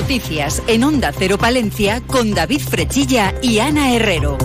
Noticias en Onda Cero Palencia con David Frechilla y Ana Herrero.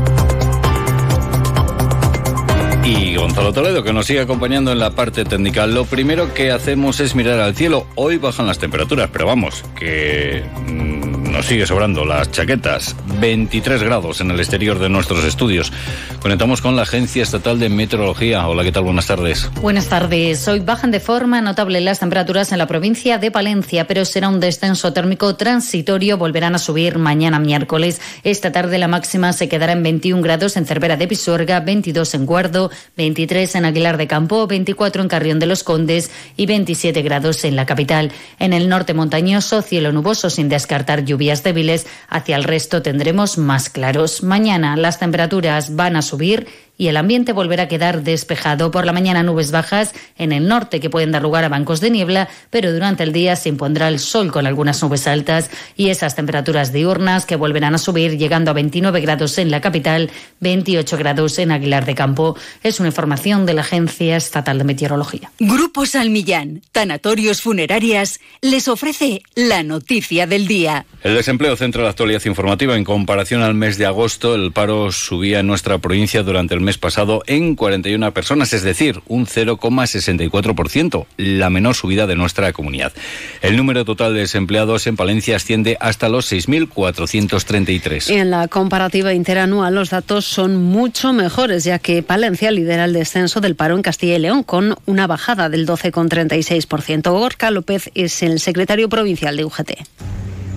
Y Gonzalo Toledo, que nos sigue acompañando en la parte técnica. Lo primero que hacemos es mirar al cielo. Hoy bajan las temperaturas, pero vamos, que mm, nos sigue sobrando las chaquetas. 23 grados en el exterior de nuestros estudios. Conectamos con la Agencia Estatal de Meteorología. Hola, ¿qué tal? Buenas tardes. Buenas tardes. Hoy bajan de forma notable las temperaturas en la provincia de Palencia, pero será un descenso térmico transitorio. Volverán a subir mañana miércoles. Esta tarde la máxima se quedará en 21 grados en Cervera de Pisuerga, 22 en Guardo, 23 en Aguilar de Campo, 24 en Carrión de los Condes y 27 grados en la capital. En el norte montañoso, cielo nuboso sin descartar lluvia débiles, hacia el resto tendremos más claros. Mañana las temperaturas van a subir y el ambiente volverá a quedar despejado. Por la mañana nubes bajas en el norte que pueden dar lugar a bancos de niebla, pero durante el día se impondrá el sol con algunas nubes altas y esas temperaturas diurnas que volverán a subir llegando a 29 grados en la capital, 28 grados en Aguilar de Campo. Es una información de la Agencia Estatal de Meteorología. Grupo Salmillán, Tanatorios Funerarias, les ofrece la noticia del día. El desempleo centra la actualidad informativa. En comparación al mes de agosto, el paro subía en nuestra provincia durante el mes pasado en 41 personas, es decir, un 0,64%, la menor subida de nuestra comunidad. El número total de desempleados en Palencia asciende hasta los 6.433. En la comparativa interanual los datos son mucho mejores, ya que Palencia lidera el descenso del paro en Castilla y León con una bajada del 12,36%. Gorka López es el secretario provincial de UGT.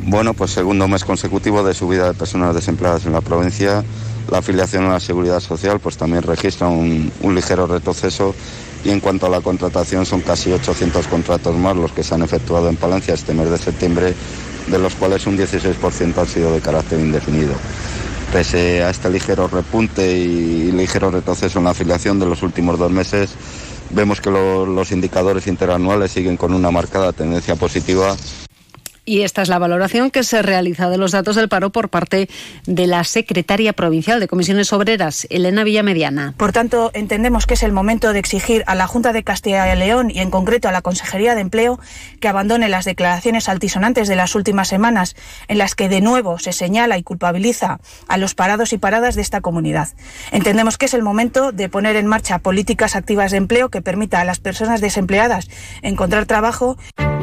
Bueno, pues segundo mes consecutivo de subida de personas desempleadas en la provincia la afiliación a la seguridad social pues también registra un, ligero retroceso y en cuanto a la contratación son casi 800 contratos más los que se han efectuado en Palencia este mes de septiembre, de los cuales un 16% han sido de carácter indefinido. Pese a este ligero repunte y ligero retroceso en la afiliación de los últimos dos meses, vemos que los indicadores interanuales siguen con una marcada tendencia positiva y esta es la valoración que se realiza de los datos del paro por parte de la secretaria provincial de Comisiones Obreras, Elena Villamediana. Por tanto, entendemos que es el momento de exigir a la Junta de Castilla y León y en concreto a la Consejería de Empleo que abandone las declaraciones altisonantes de las últimas semanas en las que de nuevo se señala y culpabiliza a los parados y paradas de esta comunidad. Entendemos que es el momento de poner en marcha políticas activas de empleo que permita a las personas desempleadas encontrar trabajo.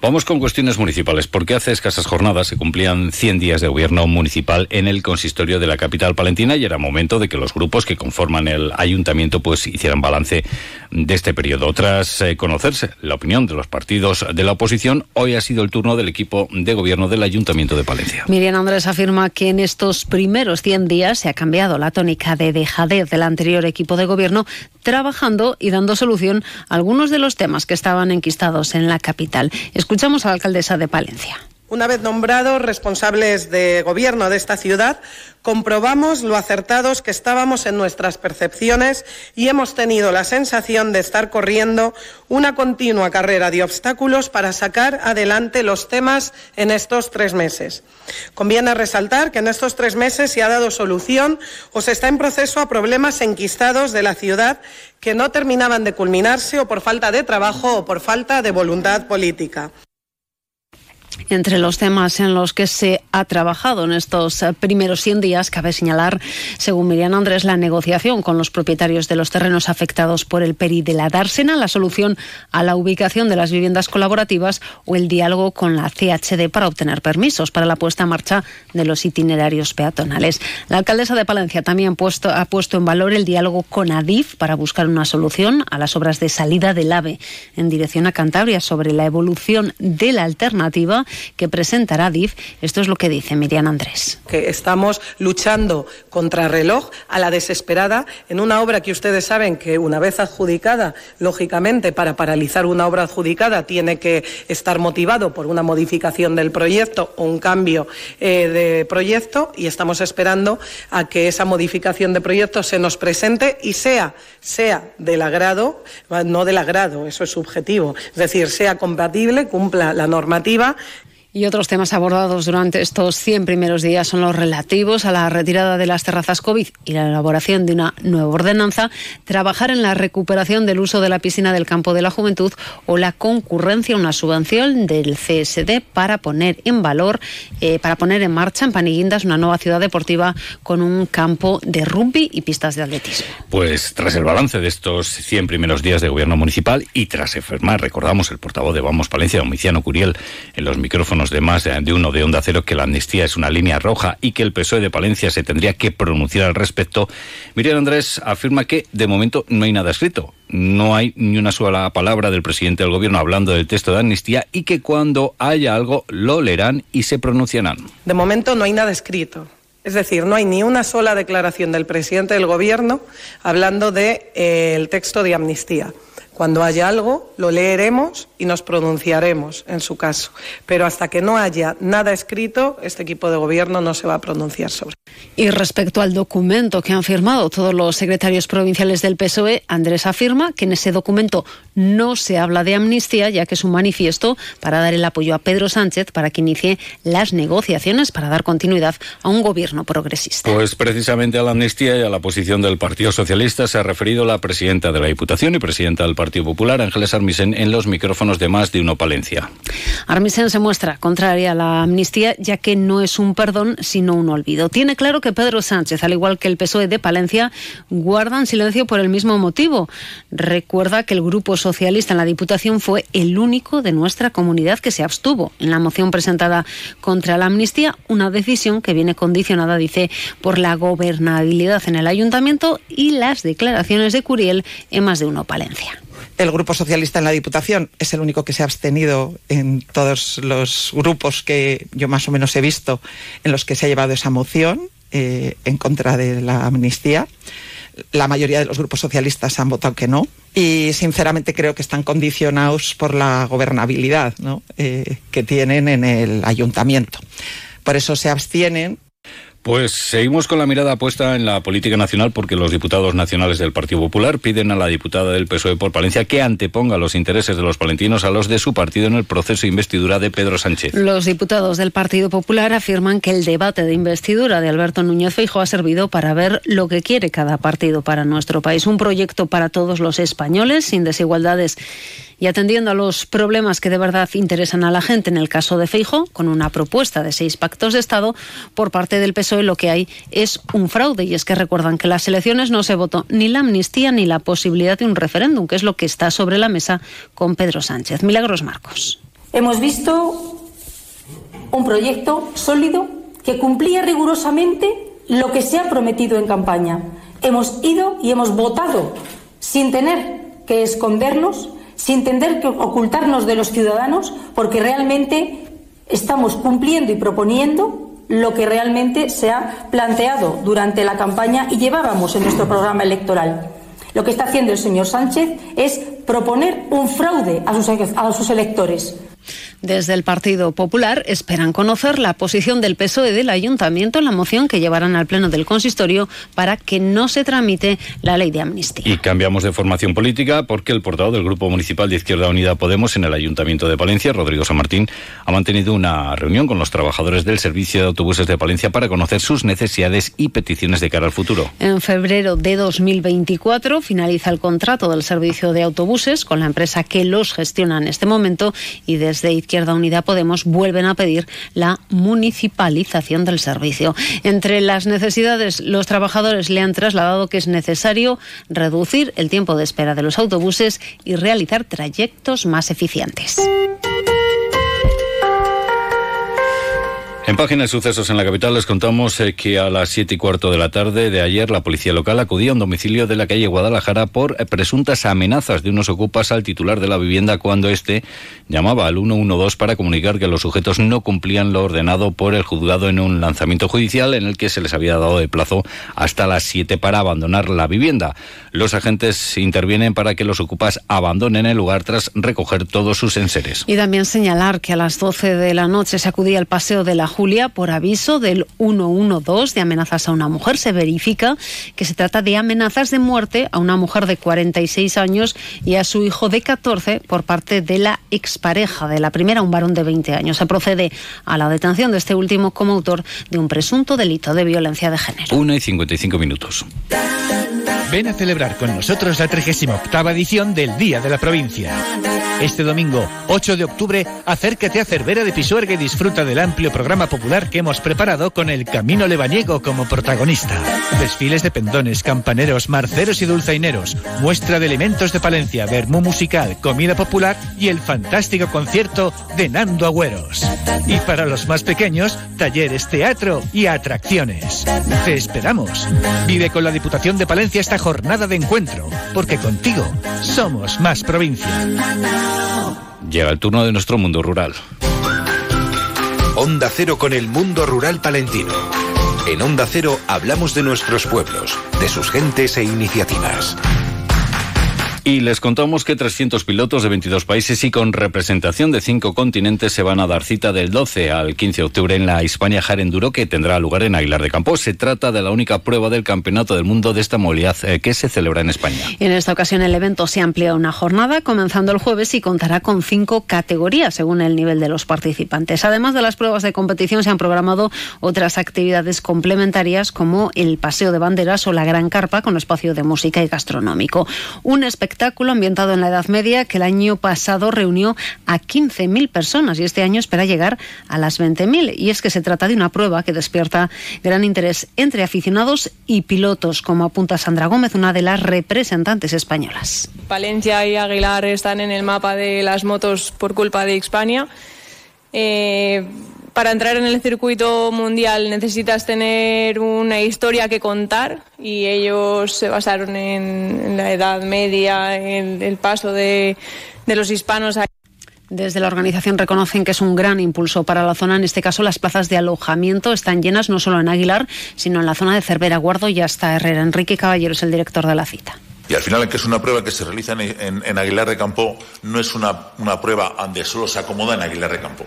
Vamos con cuestiones municipales, porque hace escasas jornadas se cumplían 100 días de gobierno municipal en el consistorio de la capital palentina y era momento de que los grupos que conforman el ayuntamiento pues hicieran balance de este periodo. Tras eh, conocerse la opinión de los partidos de la oposición, hoy ha sido el turno del equipo de gobierno del ayuntamiento de Palencia. Miriam Andrés afirma que en estos primeros 100 días se ha cambiado la tónica de dejadez del anterior equipo de gobierno, trabajando y dando solución a algunos de los temas que estaban enquistados en la capital. Escuchamos a la alcaldesa de Palencia. Una vez nombrados responsables de gobierno de esta ciudad, comprobamos lo acertados que estábamos en nuestras percepciones y hemos tenido la sensación de estar corriendo una continua carrera de obstáculos para sacar adelante los temas en estos tres meses. Conviene resaltar que en estos tres meses se ha dado solución o se está en proceso a problemas enquistados de la ciudad que no terminaban de culminarse o por falta de trabajo o por falta de voluntad política. Entre los temas en los que se ha trabajado en estos eh, primeros 100 días, cabe señalar, según Miriam Andrés, la negociación con los propietarios de los terrenos afectados por el PERI de la Dársena, la solución a la ubicación de las viviendas colaborativas o el diálogo con la CHD para obtener permisos para la puesta en marcha de los itinerarios peatonales. La alcaldesa de Palencia también ha puesto en valor el diálogo con ADIF para buscar una solución a las obras de salida del AVE en dirección a Cantabria sobre la evolución de la alternativa que presentará DIF. Esto es lo que dice Miriam Andrés. Que estamos luchando contra reloj a la desesperada en una obra que ustedes saben que una vez adjudicada, lógicamente para paralizar una obra adjudicada tiene que estar motivado por una modificación del proyecto o un cambio eh, de proyecto y estamos esperando a que esa modificación de proyecto se nos presente y sea, sea del agrado, no del agrado, eso es subjetivo, es decir, sea compatible, cumpla la normativa y otros temas abordados durante estos 100 primeros días son los relativos a la retirada de las terrazas COVID y la elaboración de una nueva ordenanza, trabajar en la recuperación del uso de la piscina del campo de la juventud o la concurrencia una subvención del CSD para poner en valor, eh, para poner en marcha en Paniguindas una nueva ciudad deportiva con un campo de rugby y pistas de atletismo. Pues tras el balance de estos 100 primeros días de gobierno municipal y tras enfermar, recordamos el portavoz de Vamos Palencia, Domiciano Curiel, en los micrófonos de más de uno de Onda Cero que la amnistía es una línea roja y que el PSOE de Palencia se tendría que pronunciar al respecto, Miriam Andrés afirma que de momento no hay nada escrito. No hay ni una sola palabra del presidente del gobierno hablando del texto de amnistía y que cuando haya algo lo leerán y se pronunciarán. De momento no hay nada escrito. Es decir, no hay ni una sola declaración del presidente del Gobierno hablando del de, eh, texto de amnistía. Cuando haya algo, lo leeremos y nos pronunciaremos en su caso. Pero hasta que no haya nada escrito, este equipo de gobierno no se va a pronunciar sobre. Y respecto al documento que han firmado todos los secretarios provinciales del PSOE, Andrés afirma que en ese documento no se habla de amnistía, ya que es un manifiesto para dar el apoyo a Pedro Sánchez para que inicie las negociaciones para dar continuidad a un gobierno progresista. Pues precisamente a la amnistía y a la posición del Partido Socialista se ha referido la presidenta de la Diputación y presidenta del Partido Partido Popular, Ángeles Armisen, en los micrófonos de Más de Uno Palencia. Armisen se muestra contraria a la amnistía, ya que no es un perdón, sino un olvido. Tiene claro que Pedro Sánchez, al igual que el PSOE de Palencia, guardan silencio por el mismo motivo. Recuerda que el Grupo Socialista en la Diputación fue el único de nuestra comunidad que se abstuvo en la moción presentada contra la amnistía, una decisión que viene condicionada, dice, por la gobernabilidad en el ayuntamiento y las declaraciones de Curiel en Más de Uno Palencia el Grupo Socialista en la Diputación es el único que se ha abstenido en todos los grupos que yo más o menos he visto en los que se ha llevado esa moción eh, en contra de la amnistía. La mayoría de los grupos socialistas han votado que no y sinceramente creo que están condicionados por la gobernabilidad eh, que tienen en el ayuntamiento. Por eso se abstienen pues seguimos con la mirada puesta en la política nacional porque los diputados nacionales del Partido Popular piden a la diputada del PSOE por Palencia que anteponga los intereses de los palentinos a los de su partido en el proceso de investidura de Pedro Sánchez. Los diputados del Partido Popular afirman que el debate de investidura de Alberto Núñez Feijóo ha servido para ver lo que quiere cada partido para nuestro país, un proyecto para todos los españoles sin desigualdades y atendiendo a los problemas que de verdad interesan a la gente, en el caso de Feijo, con una propuesta de seis pactos de Estado por parte del PSOE, lo que hay es un fraude. Y es que recuerdan que las elecciones no se votó ni la amnistía ni la posibilidad de un referéndum, que es lo que está sobre la mesa con Pedro Sánchez. Milagros Marcos. Hemos visto un proyecto sólido que cumplía rigurosamente lo que se ha prometido en campaña. Hemos ido y hemos votado sin tener que escondernos sin tener que ocultarnos de los ciudadanos, porque realmente estamos cumpliendo y proponiendo lo que realmente se ha planteado durante la campaña y llevábamos en nuestro programa electoral. Lo que está haciendo el señor Sánchez es proponer un fraude a sus, a sus electores. Desde el Partido Popular esperan conocer la posición del PSOE del Ayuntamiento en la moción que llevarán al Pleno del Consistorio para que no se tramite la ley de amnistía. Y cambiamos de formación política porque el portavoz del Grupo Municipal de Izquierda Unida Podemos en el Ayuntamiento de Palencia, Rodrigo San Martín, ha mantenido una reunión con los trabajadores del Servicio de Autobuses de Palencia para conocer sus necesidades y peticiones de cara al futuro. En febrero de 2024 finaliza el contrato del servicio de autobuses con la empresa que los gestiona en este momento y desde Izquierda Unida Podemos vuelven a pedir la municipalización del servicio. Entre las necesidades, los trabajadores le han trasladado que es necesario reducir el tiempo de espera de los autobuses y realizar trayectos más eficientes. En página de sucesos en la capital les contamos eh, que a las siete y cuarto de la tarde de ayer la policía local acudía a un domicilio de la calle Guadalajara por eh, presuntas amenazas de unos ocupas al titular de la vivienda cuando éste llamaba al 112 para comunicar que los sujetos no cumplían lo ordenado por el juzgado en un lanzamiento judicial en el que se les había dado de plazo hasta las 7 para abandonar la vivienda. Los agentes intervienen para que los ocupas abandonen el lugar tras recoger todos sus enseres. Y también señalar que a las 12 de la noche se acudía al paseo de la Julia por aviso del 112 de amenazas a una mujer. Se verifica que se trata de amenazas de muerte a una mujer de 46 años y a su hijo de 14 por parte de la expareja de la primera, un varón de 20 años. Se procede a la detención de este último como autor de un presunto delito de violencia de género. 1 y 55 minutos. Ven a celebrar con nosotros la 38 edición del Día de la Provincia. Este domingo, 8 de octubre, acércate a Cervera de Pisuerga y disfruta del amplio programa popular que hemos preparado con el Camino Lebaniego como protagonista. Desfiles de pendones, campaneros, marceros y dulzaineros, muestra de elementos de Palencia, vermú musical, comida popular y el fantástico concierto de Nando Agüeros. Y para los más pequeños, talleres, teatro y atracciones. Te esperamos. Vive con la Diputación de Palencia esta jornada de encuentro, porque contigo somos más provincia. Llega el turno de nuestro mundo rural. Onda Cero con el mundo rural palentino. En Onda Cero hablamos de nuestros pueblos, de sus gentes e iniciativas. Y les contamos que 300 pilotos de 22 países y con representación de cinco continentes se van a dar cita del 12 al 15 de octubre en la Hispania Enduro que tendrá lugar en Aguilar de Campo. Se trata de la única prueba del Campeonato del Mundo de esta movilidad eh, que se celebra en España. En esta ocasión el evento se amplía una jornada comenzando el jueves y contará con cinco categorías según el nivel de los participantes. Además de las pruebas de competición se han programado otras actividades complementarias como el paseo de banderas o la gran carpa con espacio de música y gastronómico. Un espectáculo espectáculo ambientado en la Edad Media que el año pasado reunió a 15.000 personas y este año espera llegar a las 20.000. Y es que se trata de una prueba que despierta gran interés entre aficionados y pilotos, como apunta Sandra Gómez, una de las representantes españolas. Palencia y Aguilar están en el mapa de las motos por culpa de Hispania. Eh, para entrar en el circuito mundial necesitas tener una historia que contar y ellos se basaron en, la Edad Media, en el paso de, los hispanos. Desde la organización reconocen que es un gran impulso para la zona. En este caso, las plazas de alojamiento están llenas no solo en Aguilar, sino en la zona de Cervera, Guardo y hasta Herrera. Enrique Caballero es el director de la cita. Y al final, que es una prueba que se realiza en, Aguilar de Campo, no es una, una prueba donde solo se acomoda en Aguilar de Campo.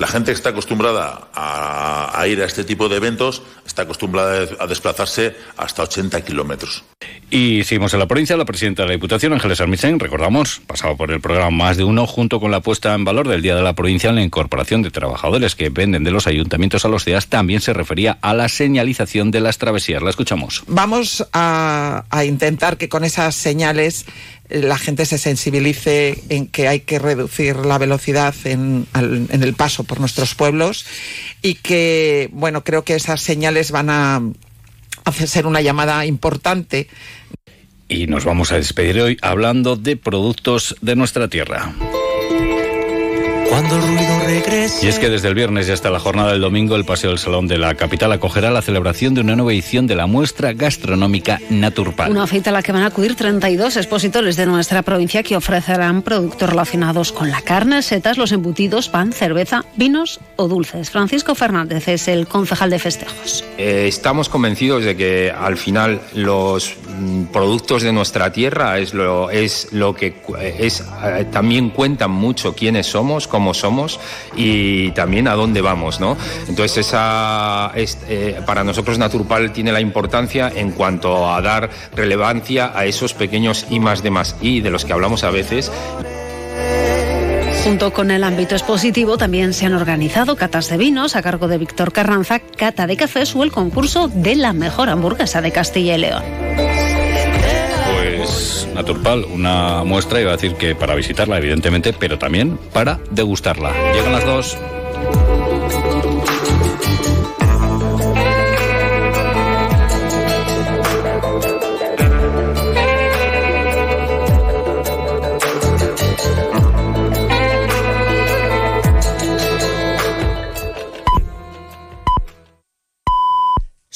La gente que está acostumbrada a, ir a este tipo de eventos está acostumbrada a desplazarse hasta 80 kilómetros. Y seguimos en la provincia. La presidenta de la Diputación, Ángeles Armisen, recordamos, pasaba por el programa Más de Uno, junto con la puesta en valor del Día de la Provincia en la incorporación de trabajadores que venden de los ayuntamientos a los días, también se refería a la señalización de las travesías. La escuchamos. Vamos a, a intentar que con esas señales la gente se sensibilice en que hay que reducir la velocidad en, el paso por nuestros pueblos y que, bueno, creo que esas señales van a hacer ser una llamada importante. Y nos vamos a despedir hoy hablando de productos de nuestra tierra. Cuando el ruido y es que desde el viernes y hasta la jornada del domingo, el Paseo del Salón de la capital acogerá la celebración de una nueva edición de la muestra gastronómica Naturpal. Una cita a la que van a acudir 32 expositores de nuestra provincia que ofrecerán productos relacionados con la carne, setas, los embutidos, pan, cerveza, vinos o dulces. Francisco Fernández es el concejal de festejos. Eh, estamos convencidos de que al final los productos de nuestra tierra es lo, es lo que es, eh, también cuentan mucho quiénes somos, cómo somos y también a dónde vamos, ¿no? Entonces esa eh, para nosotros Naturpal tiene la importancia en cuanto a dar relevancia a esos pequeños I más de más I de los que hablamos a veces. Junto con el ámbito expositivo también se han organizado catas de vinos a cargo de Víctor Carranza, cata de cafés o el concurso de la mejor hamburguesa de Castilla y León. Naturpal, una muestra, iba a decir que para visitarla, evidentemente, pero también para degustarla. Llegan las dos.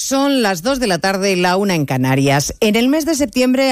Son las 2 de la tarde y la una en Canarias. En el mes de septiembre